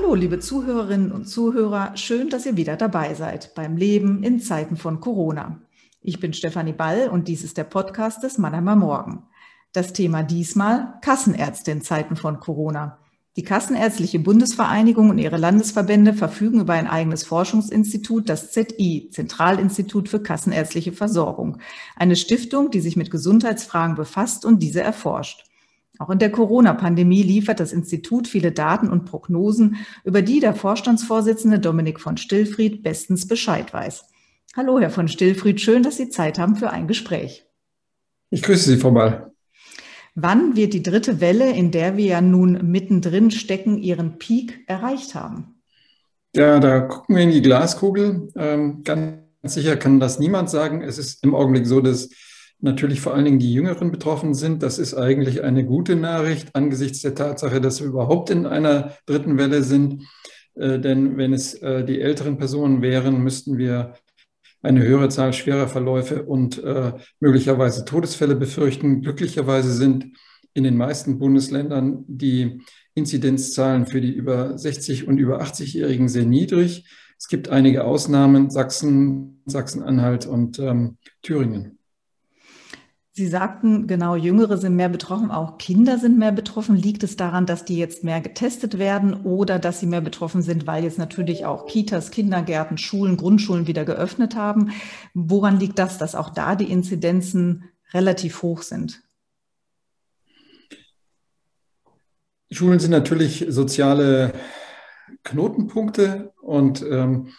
Hallo, liebe Zuhörerinnen und Zuhörer, schön, dass ihr wieder dabei seid beim Leben in Zeiten von Corona. Ich bin Stefanie Ball und dies ist der Podcast des Mannheimer Morgen. Das Thema diesmal Kassenärzte in Zeiten von Corona. Die Kassenärztliche Bundesvereinigung und ihre Landesverbände verfügen über ein eigenes Forschungsinstitut, das ZI, Zentralinstitut für Kassenärztliche Versorgung, eine Stiftung, die sich mit Gesundheitsfragen befasst und diese erforscht. Auch in der Corona-Pandemie liefert das Institut viele Daten und Prognosen, über die der Vorstandsvorsitzende Dominik von Stillfried bestens Bescheid weiß. Hallo, Herr von Stillfried, schön, dass Sie Zeit haben für ein Gespräch. Ich grüße Sie, Frau Ball. Wann wird die dritte Welle, in der wir ja nun mittendrin stecken, ihren Peak erreicht haben? Ja, da gucken wir in die Glaskugel. Ähm, ganz sicher kann das niemand sagen. Es ist im Augenblick so, dass natürlich vor allen Dingen die Jüngeren betroffen sind. Das ist eigentlich eine gute Nachricht angesichts der Tatsache, dass wir überhaupt in einer dritten Welle sind. Äh, denn wenn es äh, die älteren Personen wären, müssten wir eine höhere Zahl schwerer Verläufe und äh, möglicherweise Todesfälle befürchten. Glücklicherweise sind in den meisten Bundesländern die Inzidenzzahlen für die über 60 und über 80-Jährigen sehr niedrig. Es gibt einige Ausnahmen, Sachsen, Sachsen-Anhalt und ähm, Thüringen. Sie sagten, genau, Jüngere sind mehr betroffen, auch Kinder sind mehr betroffen. Liegt es daran, dass die jetzt mehr getestet werden oder dass sie mehr betroffen sind, weil jetzt natürlich auch Kitas, Kindergärten, Schulen, Grundschulen wieder geöffnet haben? Woran liegt das, dass auch da die Inzidenzen relativ hoch sind? Schulen sind natürlich soziale Knotenpunkte und ähm,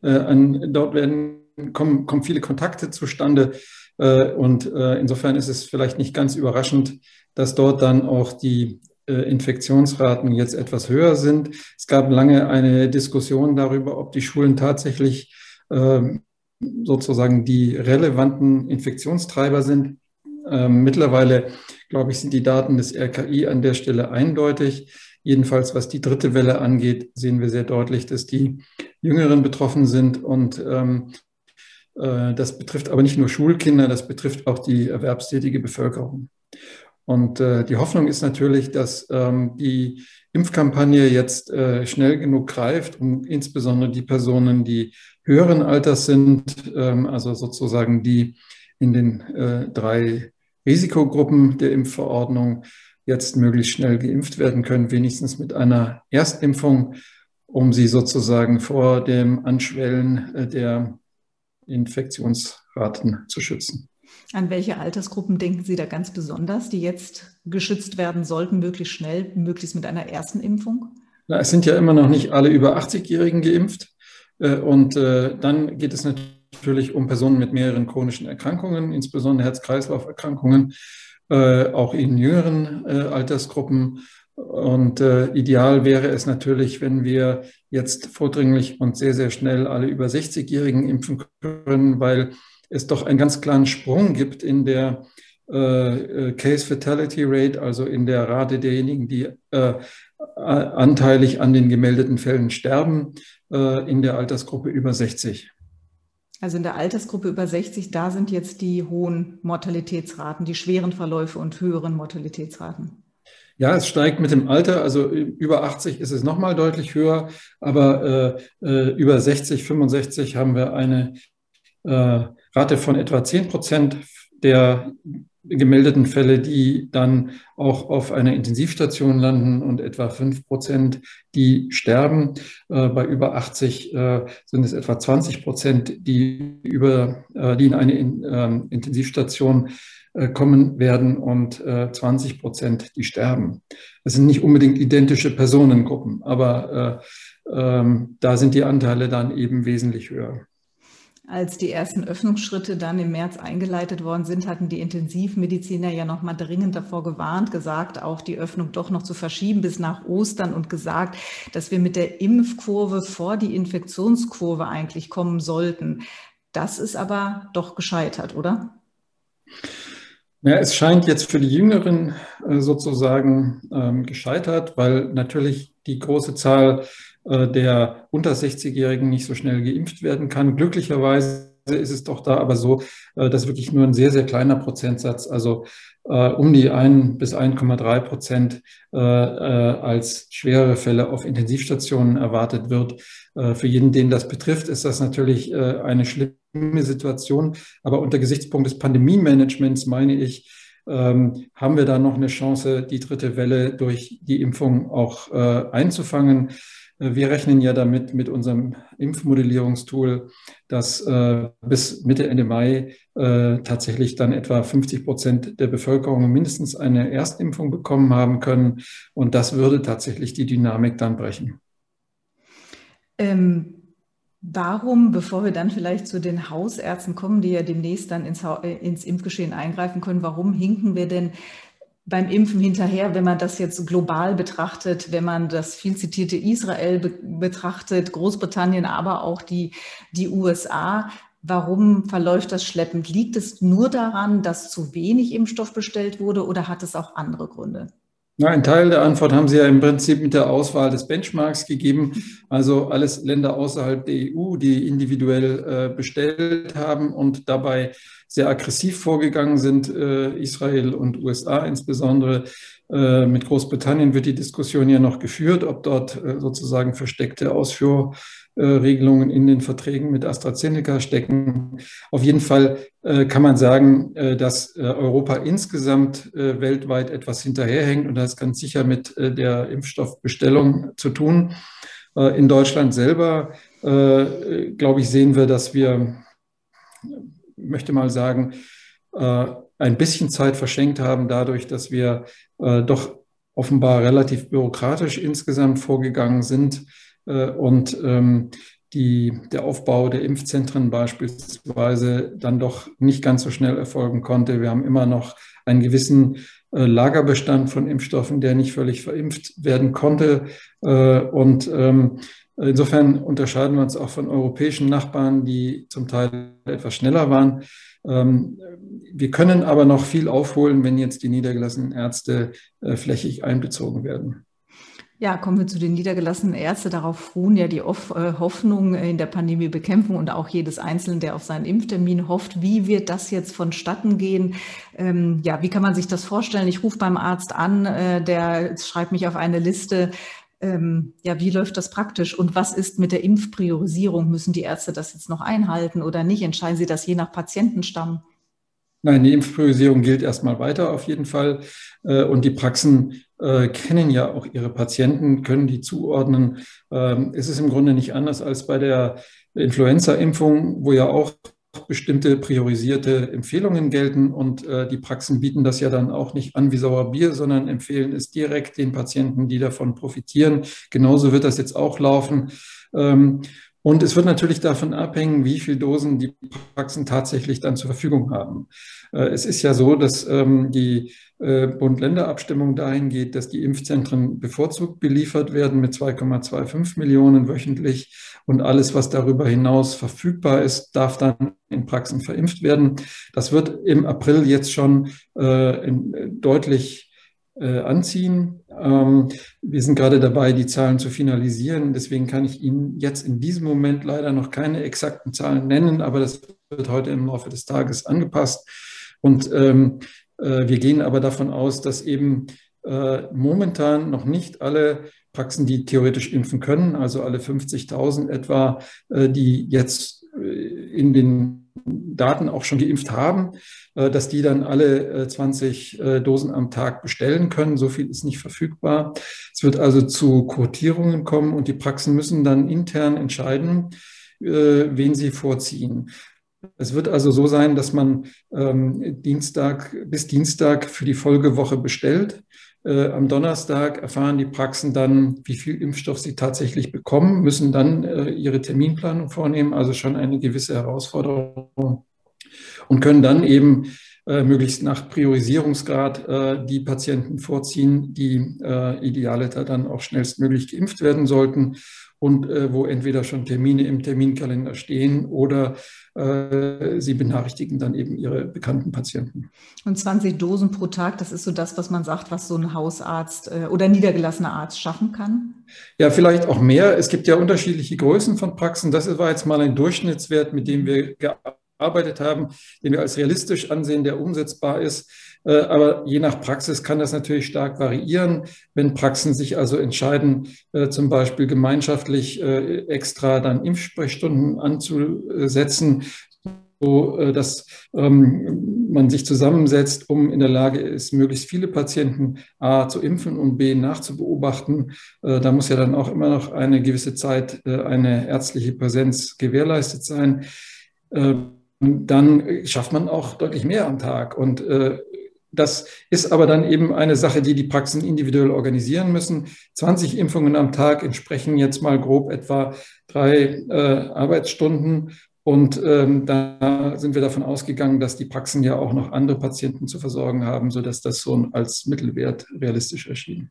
äh, an, dort werden, kommen, kommen viele Kontakte zustande. Äh, und äh, insofern ist es vielleicht nicht ganz überraschend, dass dort dann auch die äh, Infektionsraten jetzt etwas höher sind. Es gab lange eine Diskussion darüber, ob die Schulen tatsächlich ähm, sozusagen die relevanten Infektionstreiber sind. Ähm, mittlerweile, glaube ich, sind die Daten des RKI an der Stelle eindeutig. Jedenfalls, was die dritte Welle angeht, sehen wir sehr deutlich, dass die Jüngeren betroffen sind und ähm, äh, das betrifft aber nicht nur Schulkinder, das betrifft auch die erwerbstätige Bevölkerung. Und äh, die Hoffnung ist natürlich, dass ähm, die Impfkampagne jetzt äh, schnell genug greift, um insbesondere die Personen, die höheren Alters sind, ähm, also sozusagen die in den äh, drei Risikogruppen der Impfverordnung jetzt möglichst schnell geimpft werden können, wenigstens mit einer Erstimpfung, um sie sozusagen vor dem Anschwellen äh, der Infektionsraten zu schützen. An welche Altersgruppen denken Sie da ganz besonders, die jetzt geschützt werden sollten, möglichst schnell, möglichst mit einer ersten Impfung? Na, es sind ja immer noch nicht alle über 80-Jährigen geimpft. Äh, und äh, dann geht es natürlich um Personen mit mehreren chronischen Erkrankungen, insbesondere Herz-Kreislauf-Erkrankungen, äh, auch in jüngeren Altersgruppen. Und äh, ideal wäre es natürlich, wenn wir jetzt vordringlich und sehr, sehr schnell alle über 60-Jährigen impfen können, weil es doch einen ganz klaren Sprung gibt in der äh, äh, Case Fatality Rate, also in der Rate derjenigen, die äh, anteilig an den gemeldeten Fällen sterben, äh, in der Altersgruppe über 60. Also in der Altersgruppe über 60, da sind jetzt die hohen Mortalitätsraten, die schweren Verläufe und höheren Mortalitätsraten. Ja, es steigt mit dem Alter, also über 80 ist es nochmal deutlich höher, aber äh, äh über 60, 65 haben wir eine äh, Rate von etwa 10 Prozent der gemeldeten Fälle, die dann auch auf einer Intensivstation landen und etwa 5 Prozent, die sterben. Äh, bei über 80 äh, sind es etwa 20 Prozent, die, äh, die in eine in, ähm, Intensivstation äh, kommen werden und 20 äh, Prozent, die sterben. Das sind nicht unbedingt identische Personengruppen, aber äh, ähm, da sind die Anteile dann eben wesentlich höher. Als die ersten Öffnungsschritte dann im März eingeleitet worden sind, hatten die Intensivmediziner ja noch mal dringend davor gewarnt, gesagt, auch die Öffnung doch noch zu verschieben bis nach Ostern und gesagt, dass wir mit der Impfkurve vor die Infektionskurve eigentlich kommen sollten. Das ist aber doch gescheitert, oder? Ja, es scheint jetzt für die Jüngeren äh, sozusagen ähm, gescheitert, weil natürlich die große Zahl äh, der unter 60-Jährigen nicht so schnell geimpft werden kann. Glücklicherweise ist es doch da aber so, äh, dass wirklich nur ein sehr, sehr kleiner Prozentsatz, also um die 1 bis 1,3 Prozent äh, äh, als schwere Fälle auf Intensivstationen erwartet wird. Äh, für jeden, den das betrifft, ist das natürlich äh, eine schlimme Situation. Aber unter Gesichtspunkt des Pandemiemanagements meine ich, ähm, haben wir da noch eine Chance, die dritte Welle durch die Impfung auch äh, einzufangen. Äh, wir rechnen ja damit mit unserem Impfmodellierungstool, dass äh, bis Mitte, Ende Mai äh, tatsächlich dann etwa 50 Prozent der Bevölkerung mindestens eine Erstimpfung bekommen haben können. Und das würde tatsächlich die Dynamik dann brechen. Ähm Warum, bevor wir dann vielleicht zu den Hausärzten kommen, die ja demnächst dann ins, ins, Impfgeschehen eingreifen können, warum hinken wir denn beim Impfen hinterher, wenn man das jetzt global betrachtet, wenn man das viel zitierte Israel be betrachtet, Großbritannien, aber auch die, die USA. Warum verläuft das schleppend? Liegt es nur daran, dass zu wenig Impfstoff bestellt wurde oder hat es auch andere Gründe? Na, ein Teil der Antwort haben Sie ja im Prinzip mit der Auswahl des Benchmarks gegeben. Also alles Länder außerhalb der EU, die individuell äh, bestellt haben und dabei sehr aggressiv vorgegangen sind, äh, Israel und USA insbesondere. Äh, mit Großbritannien wird die Diskussion ja noch geführt, ob dort äh, sozusagen versteckte Ausführ Regelungen in den Verträgen mit AstraZeneca stecken. Auf jeden Fall äh, kann man sagen, dass Europa insgesamt weltweit etwas hinterherhängt und das ist ganz sicher mit der Impfstoffbestellung zu tun. In Deutschland selber, glaube ich, sehen wir, dass wir, möchte mal sagen, ein bisschen Zeit verschenkt haben dadurch, dass wir doch offenbar relativ bürokratisch insgesamt vorgegangen sind äh, und ähm, die, der Aufbau der Impfzentren beispielsweise dann doch nicht ganz so schnell erfolgen konnte. Wir haben immer noch einen gewissen äh, Lagerbestand von Impfstoffen, der nicht völlig verimpft werden konnte. Äh, und ähm, insofern unterscheiden wir uns auch von europäischen Nachbarn, die zum Teil etwas schneller waren. Ähm, wir können aber noch viel aufholen, wenn jetzt die niedergelassenen Ärzte flächig einbezogen werden. Ja, kommen wir zu den niedergelassenen Ärzten. Darauf ruhen ja die äh, Hoffnung in der Pandemiebekämpfung und auch jedes Einzelne, der auf seinen Impftermin hofft. Wie wird das jetzt vonstatten gehen? Ähm, ja, wie kann man sich das vorstellen? Ich rufe beim Arzt an, äh, der schreibt mich auf eine Liste. Ähm, ja, wie läuft das praktisch? Und was ist mit der Impfpriorisierung? Müssen die Ärzte das jetzt noch einhalten oder nicht? Entscheiden sie das je nach Patientenstamm? Nein, die Impfpriorisierung gilt erstmal weiter auf jeden Fall. Äh, und die Praxen äh, kennen ja auch ihre Patienten, können die zuordnen. Ähm, es ist im Grunde nicht anders als bei der Influenza-Impfung, wo ja auch bestimmte priorisierte Empfehlungen gelten und äh, die Praxen bieten das ja dann auch nicht an wie Sauerbier, sondern empfehlen es direkt den Patienten, die davon profitieren. Genauso wird das jetzt auch laufen. Ähm, und es wird natürlich davon abhängen, wie viele Dosen die Praxen tatsächlich dann zur Verfügung haben. Äh, es ist ja so, dass ähm, die äh, Bund-Länder-Abstimmung dahin geht, dass die Impfzentren bevorzugt beliefert werden mit 2,25 Millionen wöchentlich und alles, was darüber hinaus verfügbar ist, darf dann in Praxen verimpft werden. Das wird im April jetzt schon äh, deutlich äh, anziehen. Ähm, wir sind gerade dabei, die Zahlen zu finalisieren. Deswegen kann ich Ihnen jetzt in diesem Moment leider noch keine exakten Zahlen nennen, aber das wird heute im Laufe des Tages angepasst. Und ähm, äh, wir gehen aber davon aus, dass eben äh, momentan noch nicht alle Praxen, die theoretisch impfen können, also alle 50.000 etwa, äh, die jetzt äh, in den Daten auch schon geimpft haben, äh, dass die dann alle 20 äh, Dosen am Tag bestellen können. So viel ist nicht verfügbar. Es wird also zu Quotierungen kommen und die Praxen müssen dann intern entscheiden, wen sie vorziehen. Es wird also so sein, dass man ähm, Dienstag bis Dienstag für die Folgewoche bestellt. Äh, am Donnerstag erfahren die Praxen dann, wie viel Impfstoff sie tatsächlich bekommen, müssen dann äh, ihre Terminplanung vornehmen, also schon eine gewisse Herausforderung und können dann eben äh, möglichst nach Priorisierungsgrad äh, die Patienten vorziehen, die äh, idealiter dann auch schnellstmöglich geimpft werden sollten und äh, wo entweder schon Termine im Terminkalender stehen oder äh, sie benachrichtigen dann eben ihre bekannten Patienten. Und 20 Dosen pro Tag, das ist so das, was man sagt, was so ein Hausarzt äh, oder niedergelassener Arzt schaffen kann? Ja, vielleicht auch mehr. Es gibt ja unterschiedliche Größen von Praxen. Das war jetzt mal ein Durchschnittswert, mit dem wir gearbeitet haben, den wir als realistisch ansehen, der umsetzbar ist. Äh, aber je nach Praxis kann das natürlich stark variieren. Wenn Praxen sich also entscheiden, äh, zum Beispiel gemeinschaftlich äh, extra dann Impfsprechstunden anzusetzen, so dass ähm, man sich zusammensetzt, um in der Lage ist, möglichst viele Patienten A zu impfen und B nachzubeobachten. Da muss ja dann auch immer noch eine gewisse Zeit eine ärztliche Präsenz gewährleistet sein. Dann schafft man auch deutlich mehr am Tag. Und das ist aber dann eben eine Sache, die die Praxen individuell organisieren müssen. 20 Impfungen am Tag entsprechen jetzt mal grob etwa drei äh, Arbeitsstunden. Und ähm, da sind wir davon ausgegangen, dass die Praxen ja auch noch andere Patienten zu versorgen haben, sodass das so als Mittelwert realistisch erschien.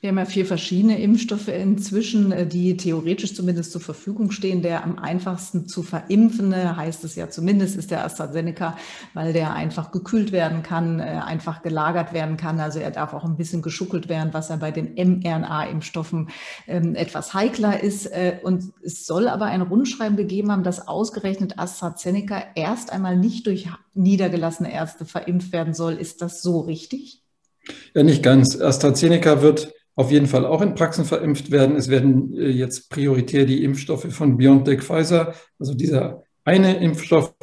Wir haben ja vier verschiedene Impfstoffe inzwischen, äh, die theoretisch zumindest zur Verfügung stehen. Der am einfachsten zu verimpfende, heißt es ja zumindest, ist der AstraZeneca, weil der einfach gekühlt werden kann, äh, einfach gelagert werden kann. Also er darf auch ein bisschen geschuckelt werden, was ja bei den mRNA-Impfstoffen ähm, etwas heikler ist. Äh, und es soll aber ein Rundschreiben gegeben haben, dass ausgerechnet AstraZeneca erst einmal nicht durch niedergelassene Ärzte verimpft werden soll. Ist das so richtig? Ja, nicht ganz. AstraZeneca wird auf jeden Fall auch in Praxen verimpft werden. Es werden äh, jetzt prioritär die Impfstoffe von BioNTech Pfizer, also dieser eine Impfstoff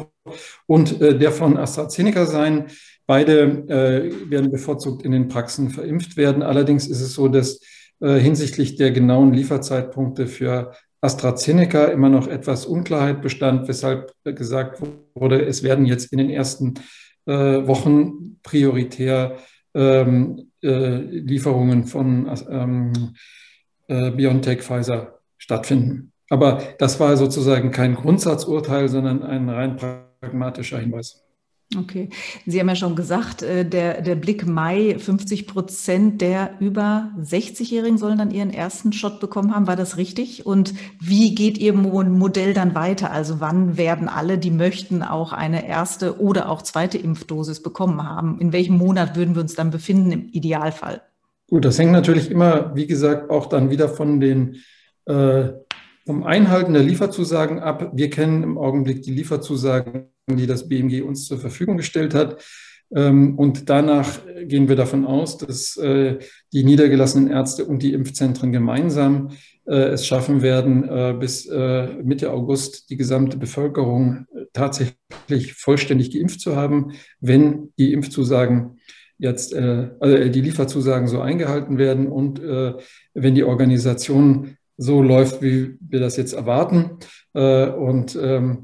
und äh, der von AstraZeneca sein. Beide äh, werden bevorzugt in den Praxen verimpft werden. Allerdings ist es so, dass hinsichtlich der genauen Lieferzeitpunkte für AstraZeneca immer noch etwas Unklarheit bestand, weshalb gesagt wurde, es werden jetzt in den ersten Wochen prioritär ähm, äh, Lieferungen von ähm, äh, BioNTech, Pfizer stattfinden. Aber das war sozusagen kein Grundsatzurteil, sondern ein rein pragmatischer Hinweis. Okay. Sie haben ja schon gesagt, äh, der, der Blick Mai, 50 Prozent der über 60-Jährigen sollen dann ihren ersten Shot bekommen haben. War das richtig? Und wie geht Ihr Modell dann weiter? Also wann werden alle, die möchten, auch eine erste oder auch zweite Impfdosis bekommen haben? In welchem Monat würden wir uns dann befinden im Idealfall? Gut, das hängt natürlich immer, wie gesagt, auch dann wieder von den äh, vom Einhalten der Lieferzusagen ab. Wir kennen im Augenblick die Lieferzusagen die das BMG uns zur Verfügung gestellt hat. Ähm, und danach gehen wir davon aus, dass äh, die niedergelassenen Ärzte und die Impfzentren gemeinsam äh, es schaffen werden, äh, bis Mitte August die gesamte Bevölkerung tatsächlich vollständig geimpft zu haben, wenn die Impfzusagen jetzt, also die Lieferzusagen so eingehalten werden und wenn die Organisation so läuft, wie wir das jetzt erwarten. Und ähm,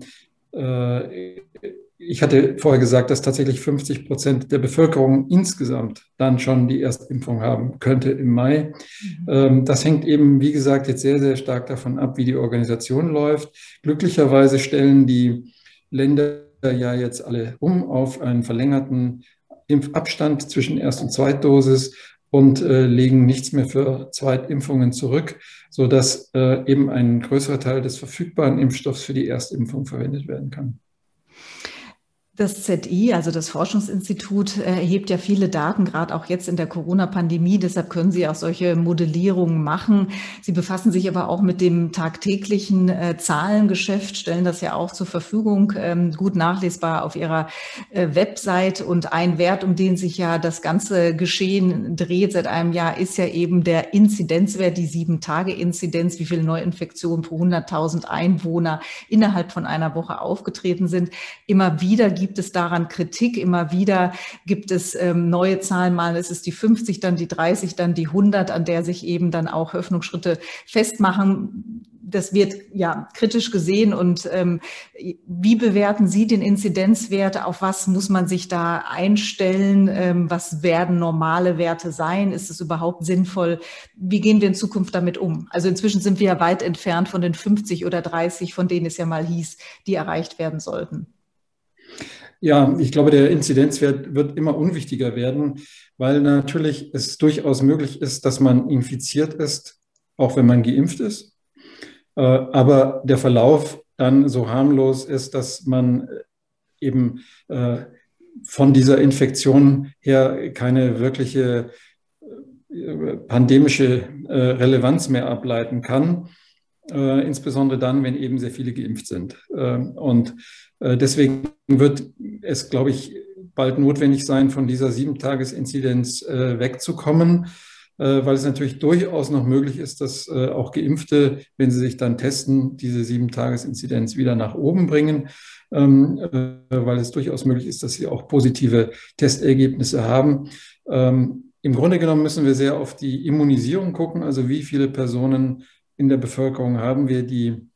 ich hatte vorher gesagt, dass tatsächlich 50 Prozent der Bevölkerung insgesamt dann schon die Erstimpfung haben könnte im Mai. Mhm. Ähm, das hängt eben, wie gesagt, jetzt sehr, sehr stark davon ab, wie die Organisation läuft. Glücklicherweise stellen die Länder ja jetzt alle um auf einen verlängerten Impfabstand zwischen Erst- und Zweitdosis und äh, legen nichts mehr für Zweitimpfungen zurück, sodass äh, eben ein größerer Teil des verfügbaren Impfstoffs für die Erstimpfung verwendet werden kann. Das ZI, also das Forschungsinstitut, äh, erhebt ja viele Daten, gerade auch jetzt in der Corona-Pandemie. Deshalb können Sie auch solche Modellierungen machen. Sie befassen sich aber auch mit dem tagtäglichen äh, Zahlengeschäft, stellen das ja auch zur Verfügung, ähm, gut nachlesbar auf Ihrer äh, Website. Und ein Wert, um den sich ja das ganze Geschehen dreht seit einem Jahr, ist ja eben der Inzidenzwert, die Sieben-Tage-Inzidenz, wie viele Neuinfektionen pro 100.000 Einwohner innerhalb von einer Woche aufgetreten sind. Immer wieder gibt es daran Kritik. Immer wieder gibt es ähm, neue Zahlen. Mal ist es die 50, dann die 30, dann die 100, an der sich eben dann auch Öffnungsschritte festmachen. Das wird ja kritisch gesehen. Und ähm, wie bewerten Sie den Inzidenzwert? Auf was muss man sich da einstellen? Ähm, was werden normale Werte sein? Ist es überhaupt sinnvoll? Wie gehen wir in Zukunft damit um? Also inzwischen sind wir ja weit entfernt von den 50 oder 30, von denen es ja mal hieß, die erreicht werden sollten. Ja, ich glaube, der Inzidenzwert wird immer unwichtiger werden, weil natürlich es durchaus möglich ist, dass man infiziert ist, auch wenn man geimpft ist. Äh, aber der Verlauf dann so harmlos ist, dass man eben äh, von dieser Infektion her keine wirkliche äh, pandemische Relevanz mehr ableiten kann. Äh, insbesondere dann, wenn eben sehr viele geimpft sind. Äh, und äh, deswegen wird es, glaube ich, bald notwendig sein, von dieser Sieben-Tages-Inzidenz äh, wegzukommen, äh, weil es natürlich durchaus noch möglich ist, dass äh, auch Geimpfte, wenn sie sich dann testen, diese Sieben-Tages-Inzidenz wieder nach oben bringen, ähm, weil es durchaus möglich ist, dass sie auch positive Testergebnisse haben. Ähm, Im Grunde genommen müssen wir sehr auf die Immunisierung gucken, also wie viele Personen in der Bevölkerung haben wir, die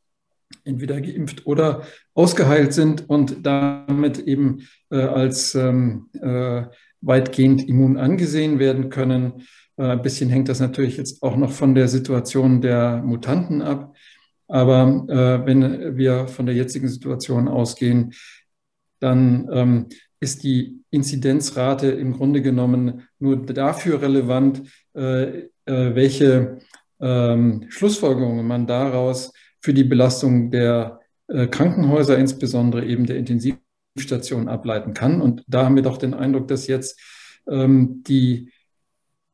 entweder geimpft oder ausgeheilt sind und damit eben äh, als ähm, äh, weitgehend immun angesehen werden können. Äh, ein bisschen hängt das natürlich jetzt auch noch von der Situation der Mutanten ab. Aber äh, wenn wir von der jetzigen Situation ausgehen, dann ähm, ist die Inzidenzrate im Grunde genommen nur dafür relevant, äh, äh, welche ähm, Schlussfolgerungen man daraus für die Belastung der äh, Krankenhäuser, insbesondere eben der Intensivstationen, ableiten kann. Und da haben wir doch den Eindruck, dass jetzt ähm, die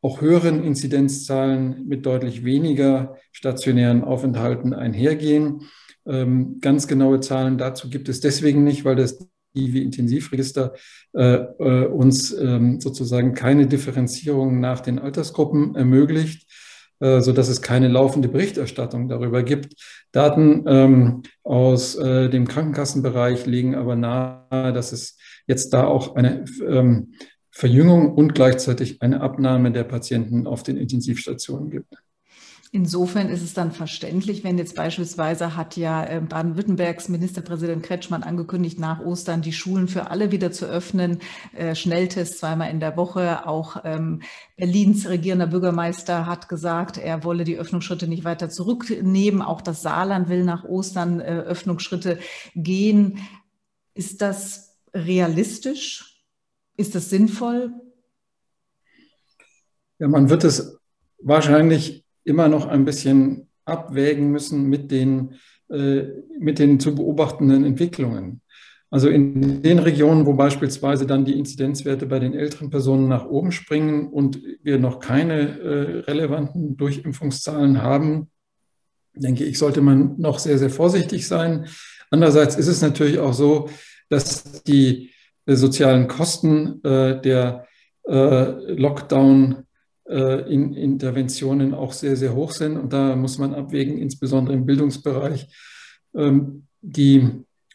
auch höheren Inzidenzzahlen mit deutlich weniger stationären Aufenthalten einhergehen. Ähm, ganz genaue Zahlen dazu gibt es deswegen nicht, weil das IW-Intensivregister äh, äh, uns ähm, sozusagen keine Differenzierung nach den Altersgruppen ermöglicht. Äh, so dass es keine laufende Berichterstattung darüber gibt. Daten ähm, aus äh, dem Krankenkassenbereich legen aber nahe, dass es jetzt da auch eine ähm, Verjüngung und gleichzeitig eine Abnahme der Patienten auf den Intensivstationen gibt. Insofern ist es dann verständlich, wenn jetzt beispielsweise hat ja ähm, Baden-Württembergs Ministerpräsident Kretschmann angekündigt, nach Ostern die Schulen für alle wieder zu öffnen, äh, Schnelltests zweimal in der Woche. Auch ähm, Berlins regierender Bürgermeister hat gesagt, er wolle die Öffnungsschritte nicht weiter zurücknehmen. Auch das Saarland will nach Ostern äh, Öffnungsschritte gehen. Ist das realistisch? Ist das sinnvoll? Ja, man wird es wahrscheinlich immer noch ein bisschen abwägen müssen mit den, äh, mit den zu beobachtenden Entwicklungen. Also in den Regionen, wo beispielsweise dann die Inzidenzwerte bei den älteren Personen nach oben springen und wir noch keine äh, relevanten Durchimpfungszahlen haben, denke ich, sollte man noch sehr, sehr vorsichtig sein. Andererseits ist es natürlich auch so, dass die äh, sozialen Kosten der Lockdown in Interventionen auch sehr, sehr hoch sind. Und da muss man abwägen, insbesondere im Bildungsbereich. Ähm, die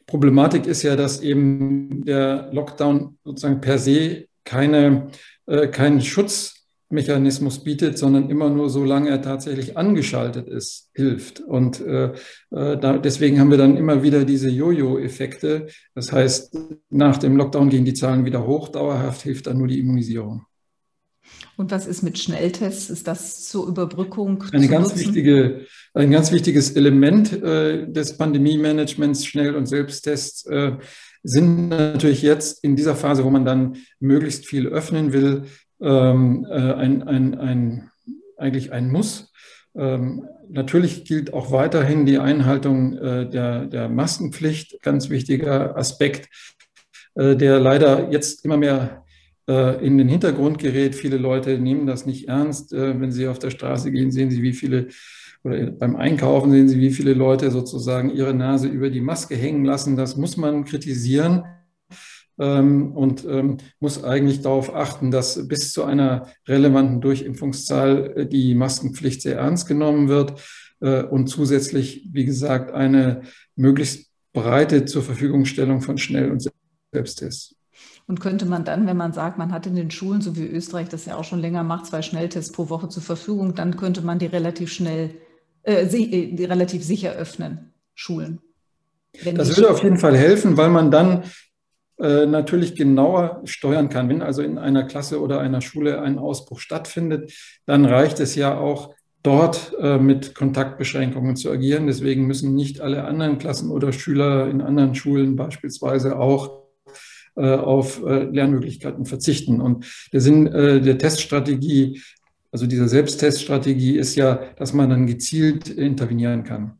Problematik ist ja, dass eben der Lockdown sozusagen per se keine, äh, keinen Schutzmechanismus bietet, sondern immer nur solange er tatsächlich angeschaltet ist, hilft. Und äh, deswegen haben wir dann immer wieder diese Jojo-Effekte. Das heißt, nach dem Lockdown gehen die Zahlen wieder hoch, dauerhaft hilft dann nur die Immunisierung. Und was ist mit Schnelltests? Ist das zur Überbrückung? Eine ganz wichtige, ein ganz wichtiges Element äh, des Pandemie-Managements, Schnell- und Selbsttests, äh, sind natürlich jetzt in dieser Phase, wo man dann möglichst viel öffnen will, ähm, äh, ein, ein, ein, eigentlich ein Muss. Ähm, natürlich gilt auch weiterhin die Einhaltung äh, der, der Maskenpflicht, ganz wichtiger Aspekt, äh, der leider jetzt immer mehr in den Hintergrund gerät. Viele Leute nehmen das nicht ernst. Äh, wenn sie auf der Straße gehen, sehen sie, wie viele, oder beim Einkaufen sehen sie, wie viele Leute sozusagen ihre Nase über die Maske hängen lassen. Das muss man kritisieren ähm, und ähm, muss eigentlich darauf achten, dass bis zu einer relevanten Durchimpfungszahl äh, die Maskenpflicht sehr ernst genommen wird und zusätzlich, wie gesagt, eine möglichst breite zur Verfügungstellung von Schnell- und Selbsttests. Und könnte man dann, wenn man sagt, man hat in den Schulen, so wie Österreich das ja auch schon länger macht, zwei Schnelltests pro Woche zur Verfügung, dann könnte man die relativ schnell, äh, äh die relativ sicher öffnen, Schulen. das würde auf jeden Fall helfen, weil man dann äh, natürlich genauer steuern kann. Wenn also in einer Klasse oder einer Schule ein Ausbruch stattfindet, dann reicht es ja auch, dort äh, mit Kontaktbeschränkungen zu agieren. Deswegen müssen nicht alle anderen Klassen oder Schüler in anderen Schulen beispielsweise auch auf äh, Lernmöglichkeiten verzichten. Und der Sinn äh, der Teststrategie, also dieser Selbstteststrategie, ist ja, dass man dann gezielt intervenieren kann.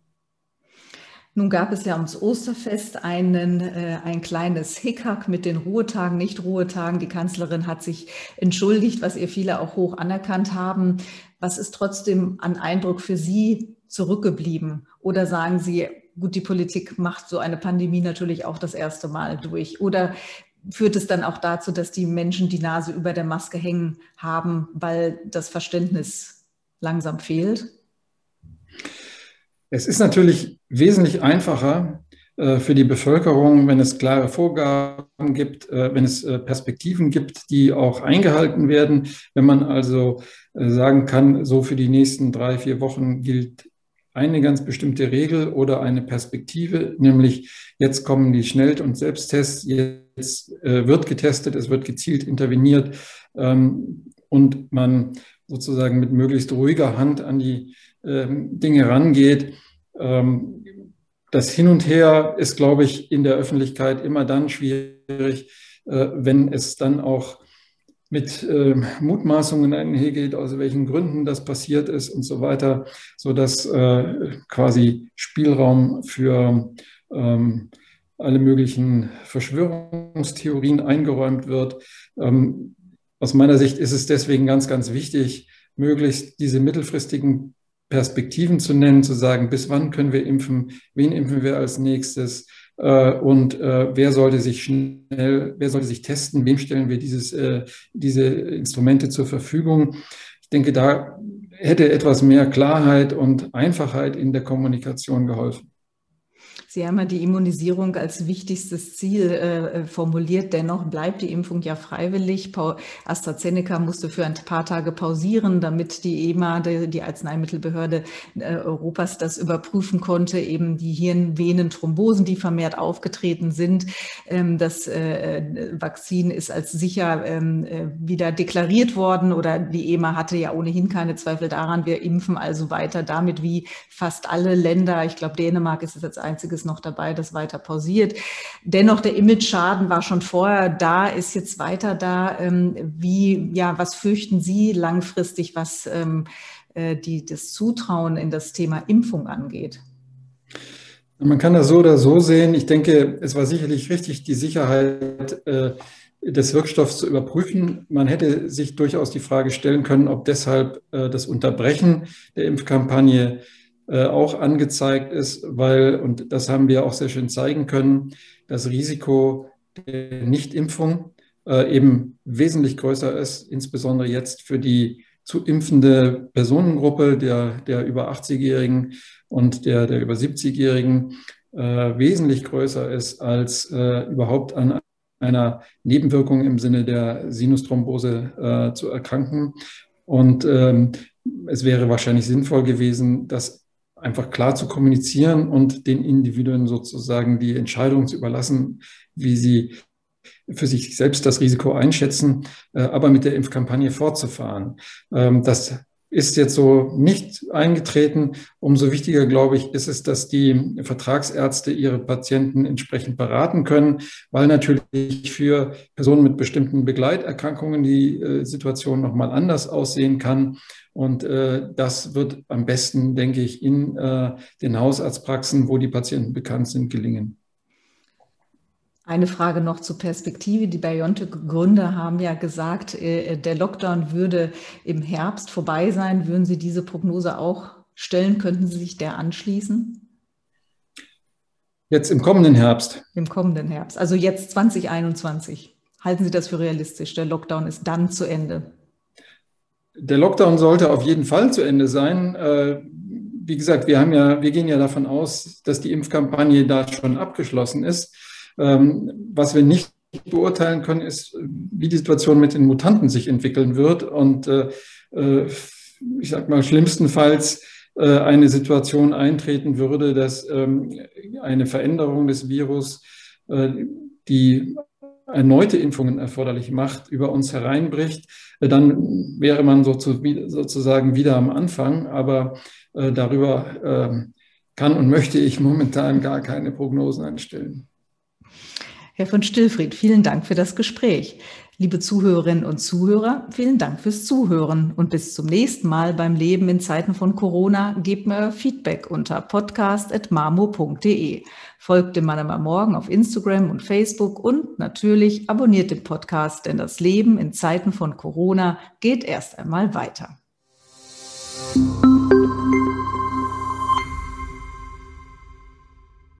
Nun gab es ja ums Osterfest einen, äh, ein kleines Hickhack mit den Ruhetagen, Nicht-Ruhetagen. Die Kanzlerin hat sich entschuldigt, was ihr viele auch hoch anerkannt haben. Was ist trotzdem an Eindruck für Sie zurückgeblieben? Oder sagen Sie, gut, die Politik macht so eine Pandemie natürlich auch das erste Mal durch? Oder führt es dann auch dazu, dass die Menschen die Nase über der Maske hängen haben, weil das Verständnis langsam fehlt? Es ist natürlich wesentlich einfacher äh, für die Bevölkerung, wenn es klare Vorgaben gibt, äh, wenn es äh, Perspektiven gibt, die auch eingehalten werden. Wenn man also sagen kann, so für die nächsten drei, vier Wochen gilt eine ganz bestimmte Regel oder eine Perspektive, nämlich jetzt kommen die Schnell- und Selbsttests, jetzt wird getestet, es wird gezielt interveniert ähm, und man sozusagen mit möglichst ruhiger Hand an die ähm, Dinge rangeht. Ähm, das Hin und Her ist, glaube ich, in der Öffentlichkeit immer dann schwierig, äh, wenn es dann auch mit äh, Mutmaßungen einhergeht, aus welchen Gründen das passiert ist und so weiter, so dass äh, quasi Spielraum für ähm, alle möglichen Verschwörungstheorien eingeräumt wird. Ähm, aus meiner Sicht ist es deswegen ganz, ganz wichtig, möglichst diese mittelfristigen Perspektiven zu nennen, zu sagen, bis wann können wir impfen, wen impfen wir als nächstes und äh, wer sollte sich schnell, wer sollte sich testen, wem stellen wir dieses, äh, diese Instrumente zur Verfügung. Ich denke, da hätte etwas mehr Klarheit und Einfachheit in der Kommunikation geholfen. Sie haben ja die Immunisierung als wichtigstes Ziel äh, formuliert. Dennoch bleibt die Impfung ja freiwillig. AstraZeneca musste für ein paar Tage pausieren, damit die EMA, die, Arzneimittelbehörde äh, Europas, das überprüfen konnte, eben die Hirnvenenthrombosen, die vermehrt aufgetreten sind. Ähm, das äh, Vakzin ist als sicher ähm, äh, wieder deklariert worden oder die EMA hatte ja ohnehin keine Zweifel daran. Wir impfen also weiter damit wie fast alle Länder. Ich glaube, Dänemark ist das einzige ist noch dabei, das weiter pausiert. Dennoch, der Image-Schaden war schon vorher da, ist jetzt weiter da. Ähm, wie, ja, was fürchten Sie langfristig, was ähm, äh, die, das Zutrauen in das Thema Impfung angeht? Man kann das so oder so sehen. Ich denke, es war sicherlich richtig, die Sicherheit äh, des Wirkstoffs zu überprüfen. Man hätte sich durchaus die Frage stellen können, ob deshalb äh, das Unterbrechen der Impfkampagne auch angezeigt ist, weil, und das haben wir auch sehr schön zeigen können, das Risiko der Nichtimpfung äh, eben wesentlich größer ist, insbesondere jetzt für die zu impfende Personengruppe der, der über 80-Jährigen und der, der über 70-Jährigen äh, wesentlich größer ist, als äh, überhaupt an einer Nebenwirkung im Sinne der Sinusthrombose äh, zu erkranken. Und ähm, es wäre wahrscheinlich sinnvoll gewesen, das einfach klar zu kommunizieren und den Individuen sozusagen die Entscheidung zu überlassen, wie sie für sich selbst das Risiko einschätzen, äh, aber mit der Impfkampagne fortzufahren. Ähm, das ist jetzt so nicht eingetreten. Umso wichtiger, glaube ich, ist es, dass die Vertragsärzte ihre Patienten entsprechend beraten können, weil natürlich für Personen mit bestimmten Begleiterkrankungen die äh, Situation nochmal anders aussehen kann. Und äh, das wird am besten, denke ich, in äh, den Hausarztpraxen, wo die Patienten bekannt sind, gelingen. Eine Frage noch zur Perspektive. Die BioNTech-Gründer haben ja gesagt, äh, der Lockdown würde im Herbst vorbei sein. Würden Sie diese Prognose auch stellen? Könnten Sie sich der anschließen? Jetzt im kommenden Herbst. Im kommenden Herbst, also jetzt 2021. Halten Sie das für realistisch? Der Lockdown ist dann zu Ende. Der Lockdown sollte auf jeden Fall zu Ende sein. Äh, wie gesagt, wir haben ja, wir gehen ja davon aus, dass die Impfkampagne da schon abgeschlossen ist. Ähm, was wir nicht beurteilen können, ist, wie die Situation mit den Mutanten sich entwickeln wird. Und äh, äh, ich sage mal, schlimmstenfalls äh, eine Situation eintreten würde, dass ähm, eine Veränderung des Virus, die erneute Impfungen erforderlich macht, über uns hereinbricht, dann wäre man sozusagen wieder am Anfang. Aber darüber ähm, kann und möchte ich momentan gar keine Prognosen anstellen. Herr von Stillfried, vielen Dank für das Gespräch. Liebe Zuhörerinnen und Zuhörer, vielen Dank fürs Zuhören und bis zum nächsten Mal beim Leben in Zeiten von Corona. Gebt mir Feedback unter podcast.marmo.de. Folgt dem Mann am Morgen auf Instagram und Facebook und natürlich abonniert den Podcast, denn das Leben in Zeiten von Corona geht erst einmal weiter.